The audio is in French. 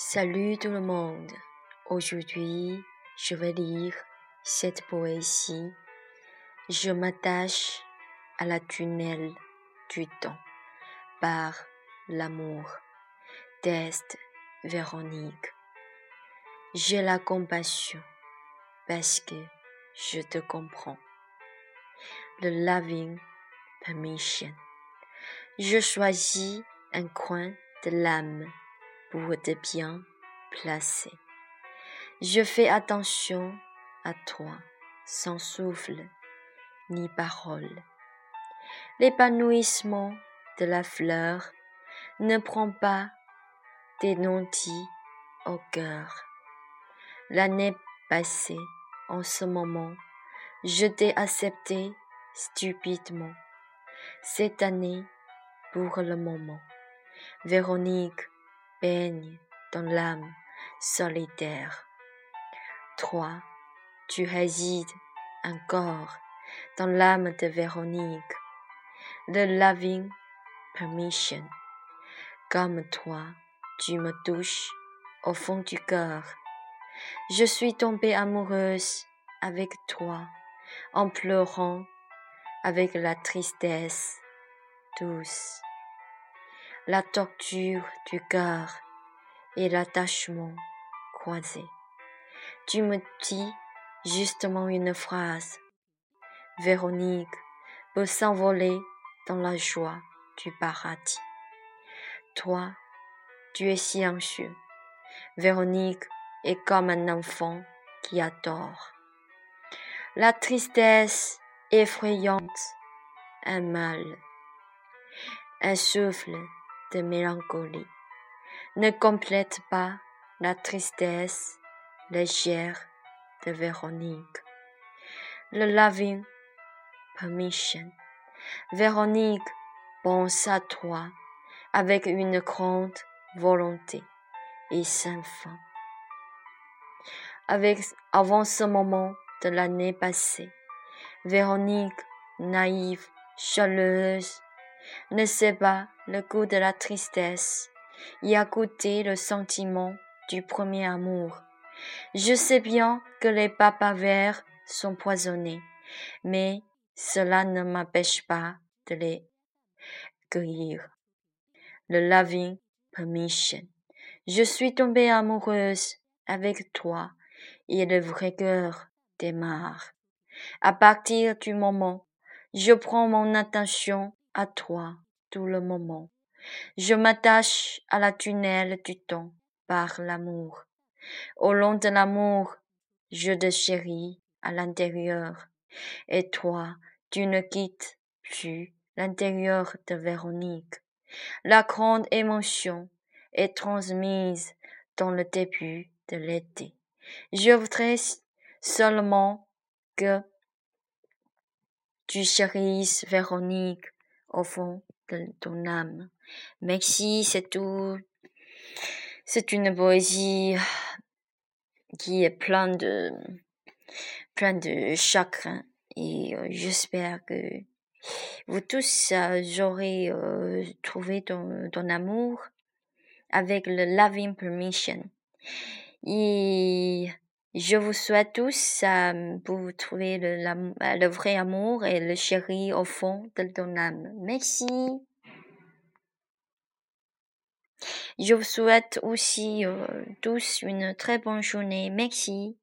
Salut tout le monde. Aujourd'hui, je vais lire cette poésie. Je m'attache à la tunnel du temps par l'amour. Test Véronique. J'ai la compassion parce que je te comprends. Le loving permission. Je choisis un coin de l'âme pour te bien placer. Je fais attention à toi, sans souffle ni parole. L'épanouissement de la fleur ne prend pas des non-dits au cœur. L'année passée, en ce moment, je t'ai accepté stupidement. Cette année, pour le moment, Véronique baigne dans l'âme solitaire. Toi, tu résides encore dans l'âme de Véronique, le loving permission. Comme toi, tu me touches au fond du cœur. Je suis tombée amoureuse avec toi en pleurant avec la tristesse douce la torture du cœur et l'attachement croisé. Tu me dis justement une phrase. Véronique peut s'envoler dans la joie du paradis. Toi, tu es silencieux. Véronique est comme un enfant qui adore. La tristesse effrayante, un mal, un souffle de mélancolie ne complète pas la tristesse légère de Véronique. Le loving permission. Véronique pense à toi avec une grande volonté et sans fin. Avec, avant ce moment de l'année passée, Véronique, naïve, chaleureuse, ne sait pas le goût de la tristesse, y a goûté le sentiment du premier amour. Je sais bien que les papas verts sont poisonnés, mais cela ne m'empêche pas de les cueillir. Le loving permission. Je suis tombée amoureuse avec toi et le vrai cœur démarre. À partir du moment, je prends mon attention à toi tout le moment. Je m'attache à la tunnel du temps par l'amour. Au long de l'amour, je te chéris à l'intérieur. Et toi, tu ne quittes plus l'intérieur de Véronique. La grande émotion est transmise dans le début de l'été. Je voudrais seulement que tu chérisses Véronique au fond de ton âme. Merci, c'est tout. C'est une poésie qui est plein de, plein de chagrin et euh, j'espère que vous tous euh, aurez euh, trouvé ton, ton amour avec le loving permission. Et je vous souhaite tous euh, pour trouver le, le, vrai amour et le chéri au fond de ton âme. Merci. Je vous souhaite aussi euh, tous une très bonne journée. Merci.